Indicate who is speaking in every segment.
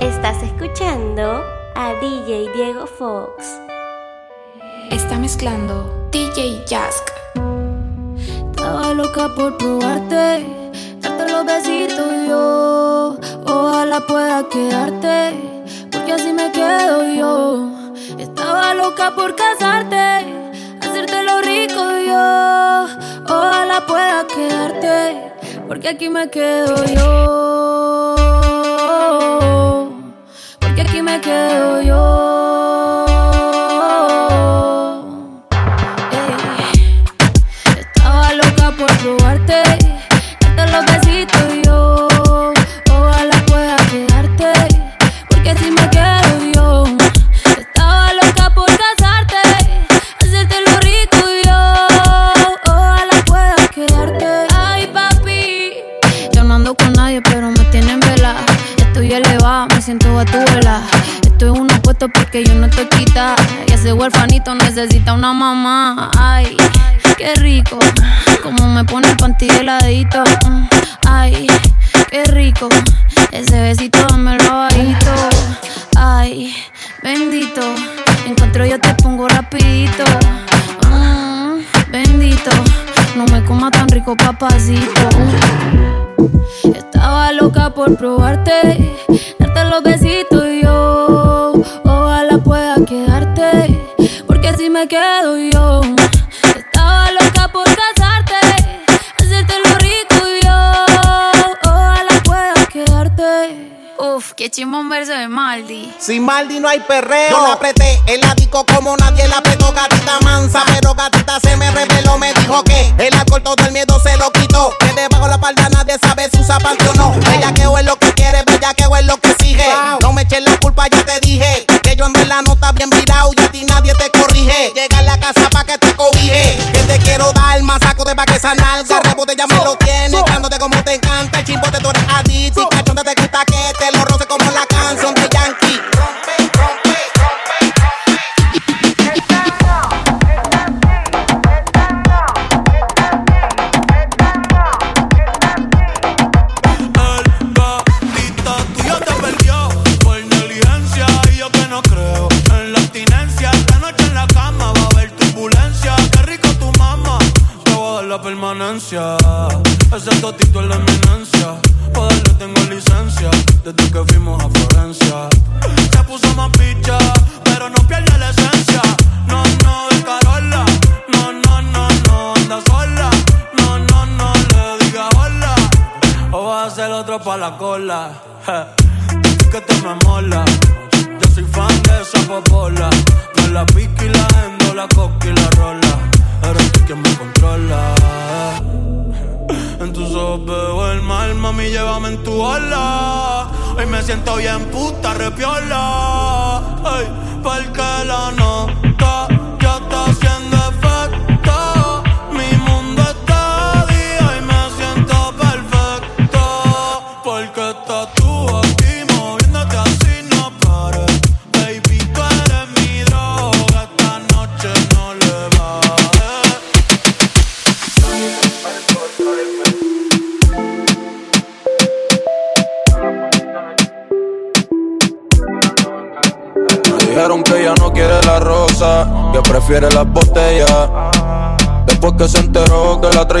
Speaker 1: Estás escuchando a DJ Diego Fox.
Speaker 2: Está mezclando DJ Jask.
Speaker 3: Estaba loca por probarte, darte los besitos yo. Ojalá pueda quedarte, porque así me quedo yo. Estaba loca por casarte, hacerte lo rico yo. Ojalá pueda quedarte, porque aquí me quedo yo. Aquí me quedo yo. Estaba loca por probarte, darte los besitos yo. Ojalá pueda quedarte, porque si me quedo yo. Estaba loca por casarte, hacerte lo rico yo. Ojalá pueda quedarte. Ay, papi, yo no ando con nadie, pero me tienen. Estoy elevada, me siento a tu vela. Estoy en unos puestos porque yo no estoy quita. Y ese huerfanito necesita una mamá. Ay, qué rico. Como me pone el panty heladito. Ay, qué rico. Ese besito dame el bajito. Ay, bendito. Encuentro yo te pongo rapidito. Mm, bendito. No me coma tan rico, papacito. Estaba loca por probarte, darte los besitos yo. Ojalá pueda quedarte, porque así me quedo yo. Estaba loca por casarte, hacerte lo
Speaker 2: Qué chimón verso de Maldi.
Speaker 4: Sin Maldi no hay perreo. Yo la apreté, el disco como nadie la apretó, gatita mansa. Pero gatita se me reveló, me dijo que el alcohol todo el miedo se lo quitó. Que debajo la palda nadie sabe si usa panty o no. Bella que es lo que quiere, bella que es lo que sigue. No me eches la culpa, ya te dije. Que yo en verdad no está bien virado y a ti nadie te corrige. Llega a la casa pa' que te cobije. Que te quiero dar más saco de pa' que esa nalga. Rebote ya me lo tienes, cándote como te encanta. El chimbote tú eres adicto que te
Speaker 5: me mola. Yo soy fan de esa popola. De la pica y la endo, la coca y la rola. Eres tú quien me controla. En tus ojos veo el mal, mami, llévame en tu ola. Hoy me siento bien puta, repiola. Ay, porque la nota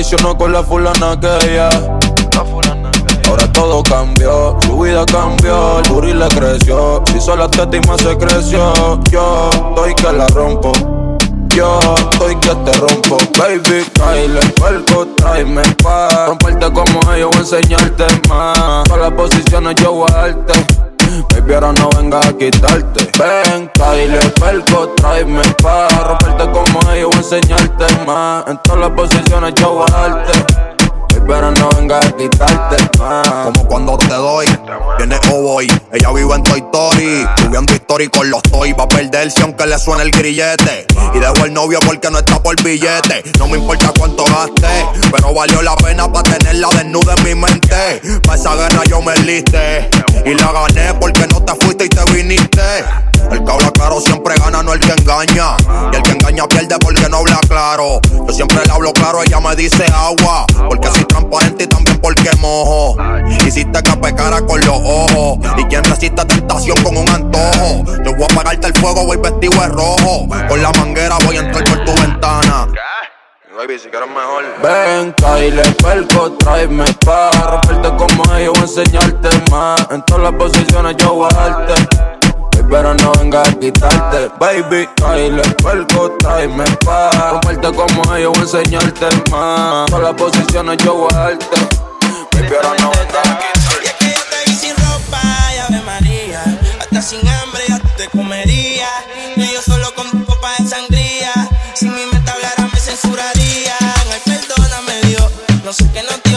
Speaker 6: enteró que la traicionó con la fulana que ella. Ahora todo cambió, su vida cambió, el booty le creció. Hizo la teta y más se creció. Yo estoy que la rompo. Yo estoy que te rompo, baby, Kyle, puerco, tráeme pa' Romperte como ellos, voy a enseñarte más Todas las posiciones yo voy a darte Baby, ahora no vengas a quitarte. Ven, Kyle, perco, tráeme pa' Romperte como ellos, voy a enseñarte más. En todas las posiciones yo voy a darte Ahora no vengas a quitarte
Speaker 7: Como cuando te doy, viene o voy. Ella vive en Toy Story, subiendo historia y con los toy. Va a perderse aunque le suene el grillete. Y dejo el novio porque no está por billete. No me importa cuánto gaste, pero valió la pena para tenerla desnuda en mi mente. Pa' esa guerra yo me enlisté. Y la gané porque no te fuiste y te viniste. El que habla claro siempre gana, no el que engaña. Y el que engaña pierde porque no habla claro. Yo siempre le hablo claro, ella me dice agua. Porque soy transparente y también porque mojo. Hiciste que pecara con los ojos. Y quien resiste tentación con un antojo. Yo voy a apagarte el fuego, voy vestido de rojo. Con la manguera voy a entrar por tu ventana. Baby, si mejor.
Speaker 6: Ven, Kyle, perco, tráeme pa' romperte como ellos, voy enseñarte más. En todas las posiciones yo voy a darte pero no vengas a quitarte, baby. Baile, vuelco, tráeme pa. Romperte como ellos, voy a enseñarte más. Todas las posiciones yo voy a darte, baby, pero no vengas a quitarte.
Speaker 8: Y es que yo te vi sin ropa, y Ave María. Hasta sin hambre ya te comería. Y yo solo con tu copa de sangría. Si mi meta hablara me censurarían. Ay, perdóname, Dios. No sé qué no te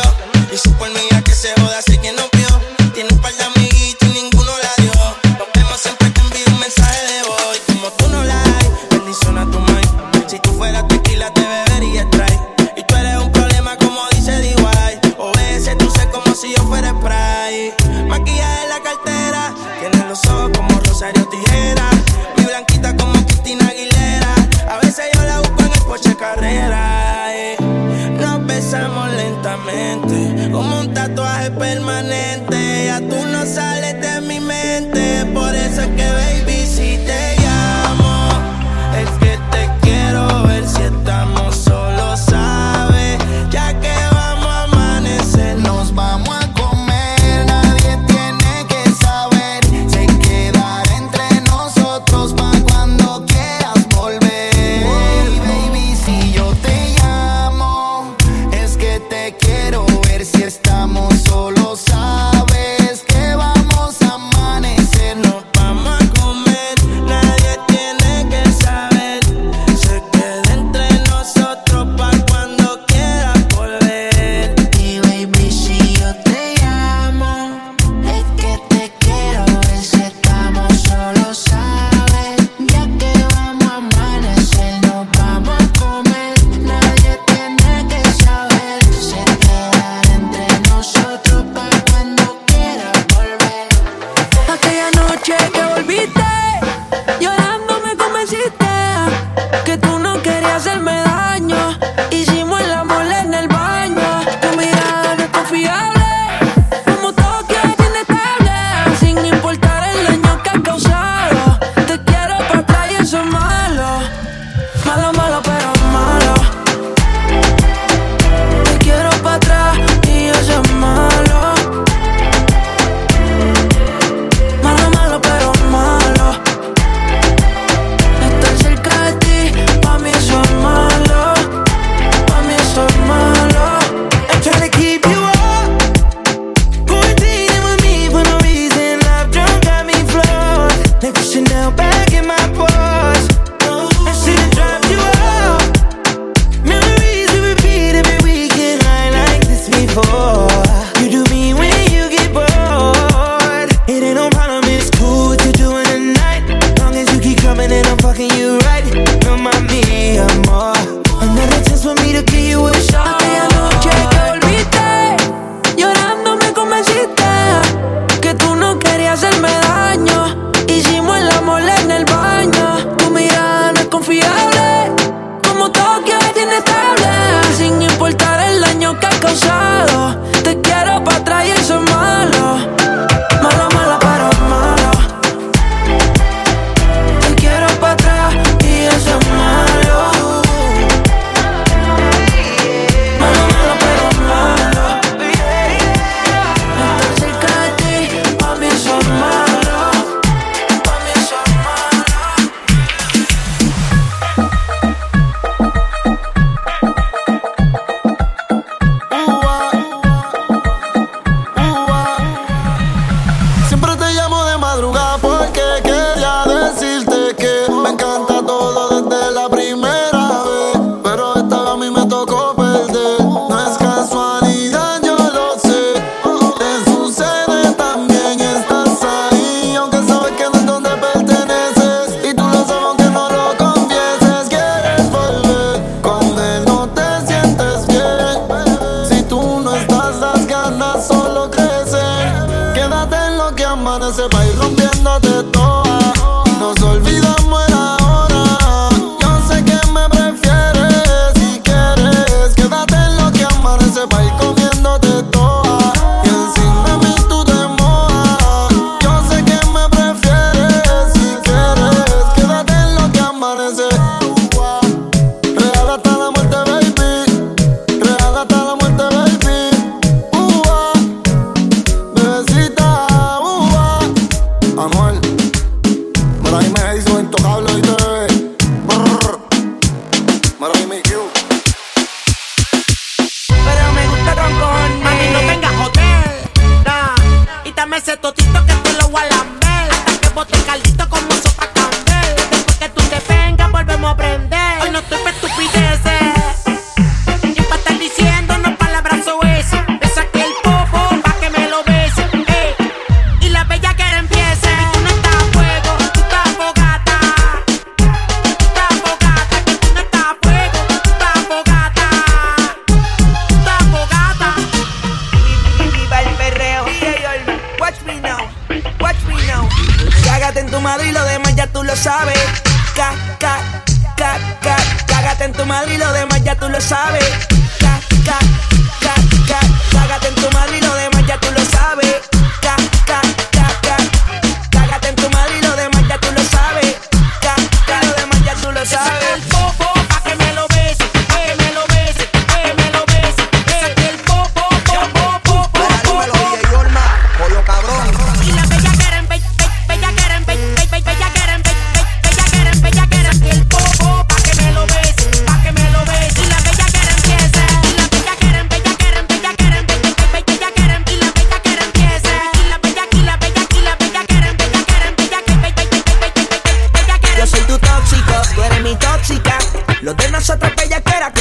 Speaker 8: el mismo jangueo.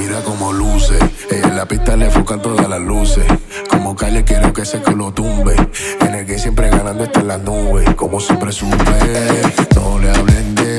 Speaker 8: mira como luce. Eh, en la pista le enfocan todas las luces. Como calle quiero que ese que
Speaker 3: lo tumbe. En el que siempre ganando está en las nubes. Como
Speaker 8: siempre supe, no
Speaker 9: le
Speaker 3: hablen de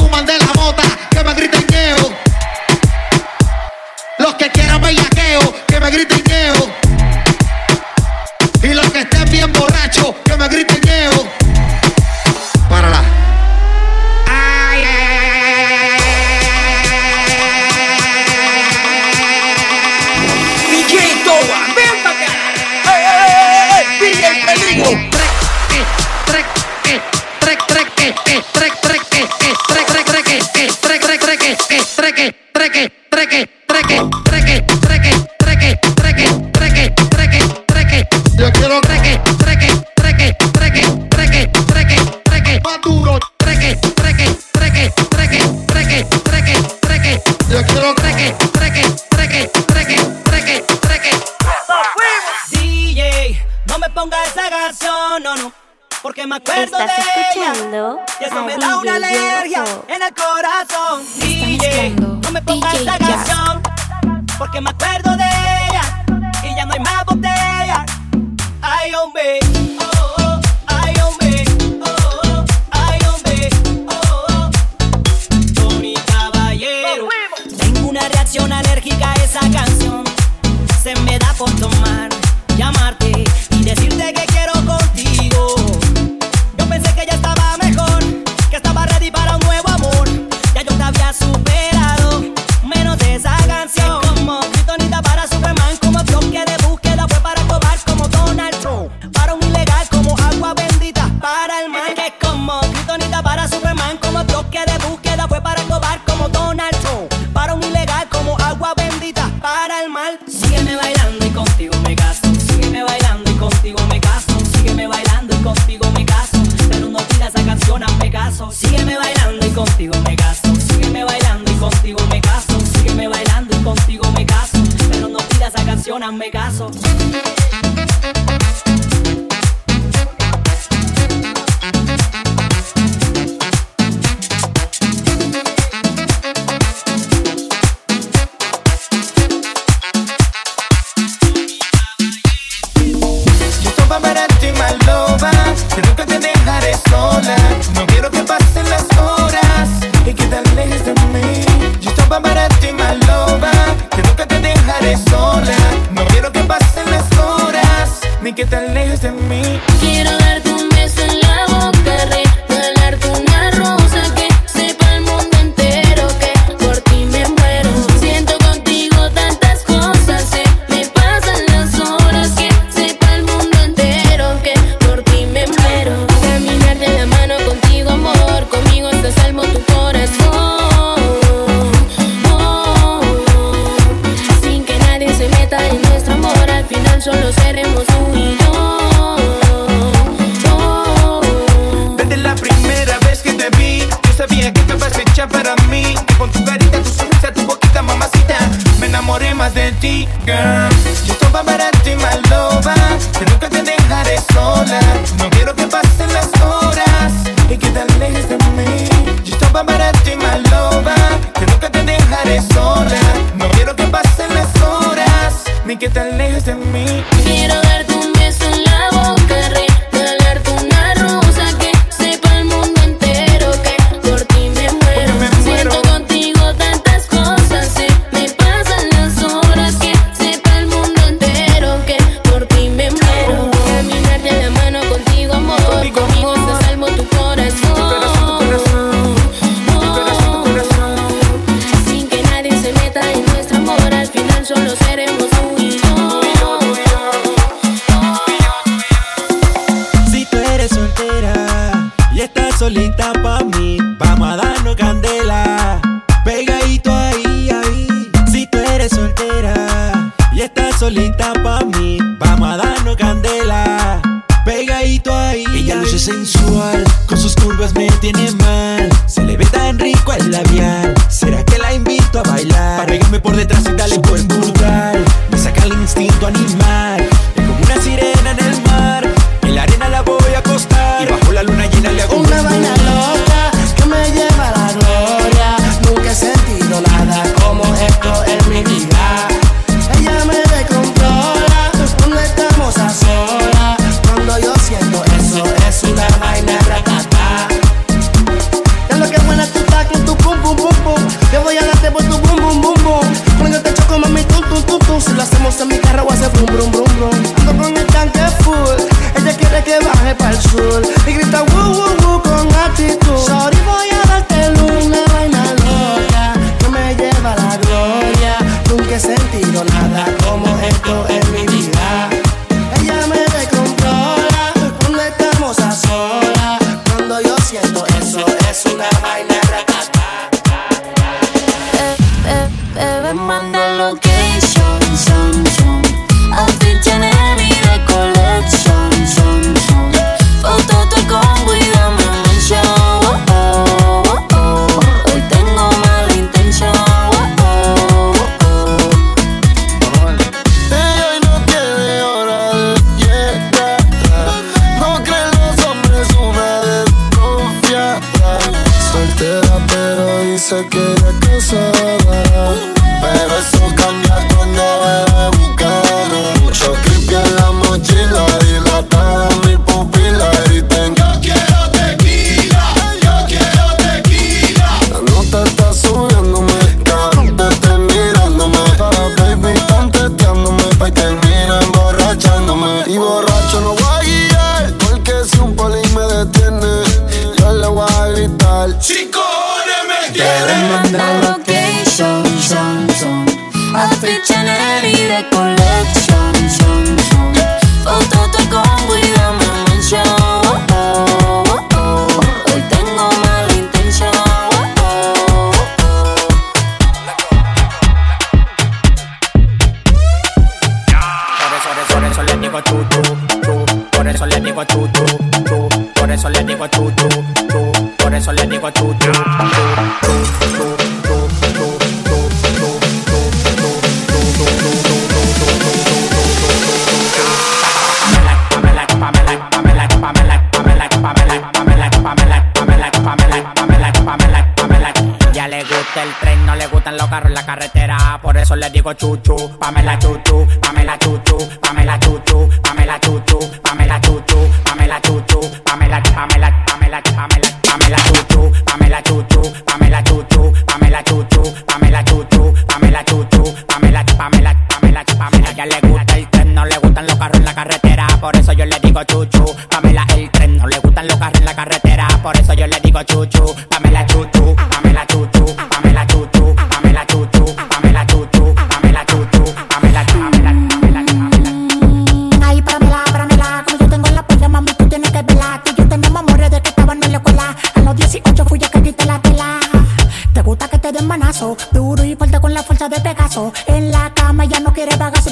Speaker 10: fuman de la
Speaker 11: bota. love. Ya le gusta el tren, no le gustan los carros en la carretera. Por eso le digo chuchu, Pamela chuchu, Pamela chuchu, Pamela chuchu, Pamela chuchu, Pamela chuchu, Pamela chuchu, Pamela, Pamela, Pamela, Pamela, Pamela chuchu, Pamela chuchu, Pamela chuchu, Pamela chuchu, Pamela chuchu, Pamela chuchu, Pamela, Pamela, Pamela, Pamela. Ya le gusta el tren, no le gustan los carros en la carretera. Por eso yo le digo chuchu, Pamela el tren, no le gustan los carros en la carretera. Por eso yo le contigo chuchu, Pamela chuchu, Pamela chuchu, Pamela chuchu, Pamela chuchu, Pamela chuchu, Pamela chuchu, Pamela chuchu. Mm,
Speaker 12: ay, Pamela, Pamela, como yo tengo la perla, mami, tú tienes que velar. Tú yo tenemos amores de que estaban en la escuela. A los 18 fui ya que quité la tela. Te gusta que te den manazo, duro y fuerte con la fuerza de Pegaso. En la cama ya no quiere bagazo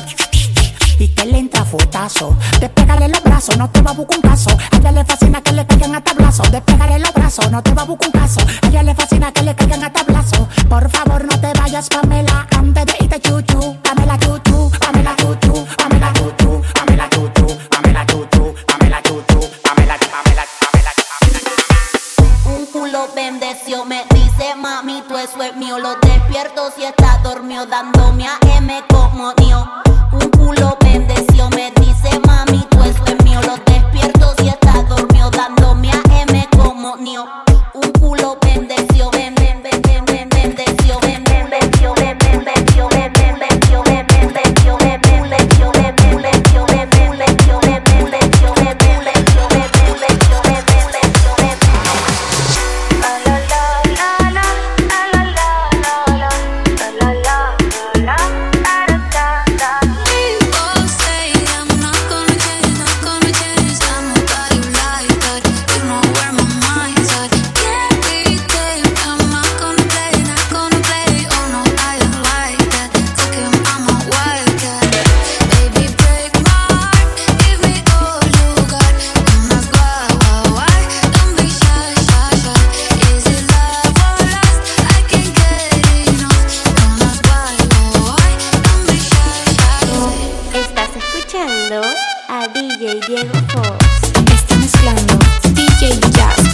Speaker 12: y que le entra fotazo. Despégale los brazos, no te va a buscar un caso. A ella le fascina que le caigan a tablazo. Despégale los brazos, no te va a buscar un caso. A ella le fascina que le caigan a tablazo. Por favor, no te vayas, Pamela, antes de irte chuchu. Pamela chuchu,
Speaker 13: Pamela chuchu, Pamela chuchu, Pamela chuchu, Pamela chuchu, Pamela chuchu, Pamela chuchu, Pamela Un culo bendeció, me dice mami, tu eso es mío. Lo despierto si está dormido, dándome a M como mío. Un culo bendeció, me dice mami, tu hueso es mío, lo despierto
Speaker 14: si está dormido, dándome a M como Nío. Está
Speaker 15: mezclando DJ
Speaker 16: Jazz.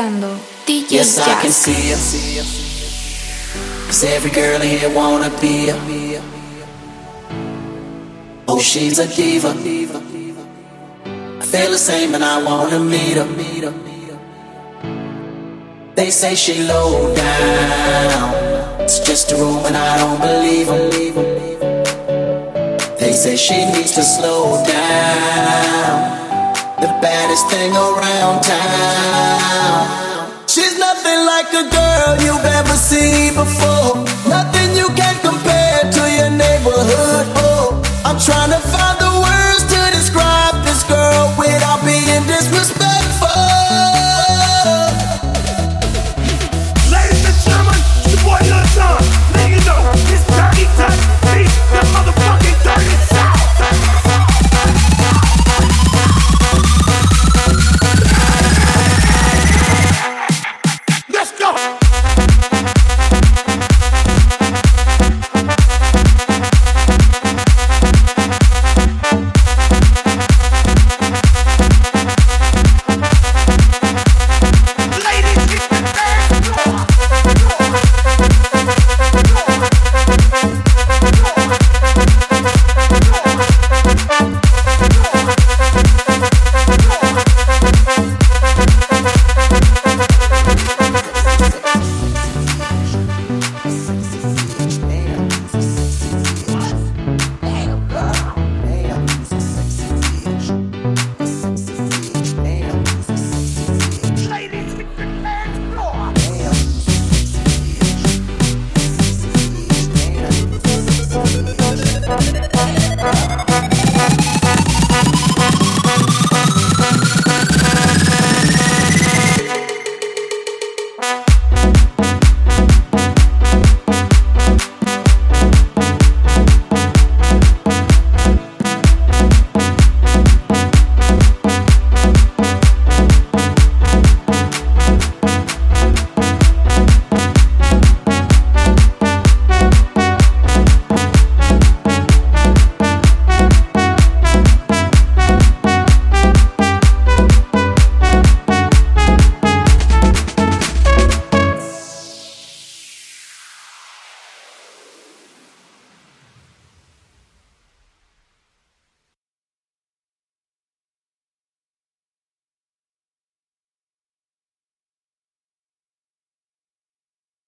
Speaker 16: Mezclando DJ
Speaker 17: Yes, I can see her. Cause every girl in here wanna be her. Oh, she's a diva. I feel the same and I wanna meet her. They say she low down. It's just a room and I don't believe them. They say she needs to slow down. The baddest thing around town. She's nothing like a girl you've ever seen before. Nothing you can compare to your neighborhood. Oh, I'm trying to find the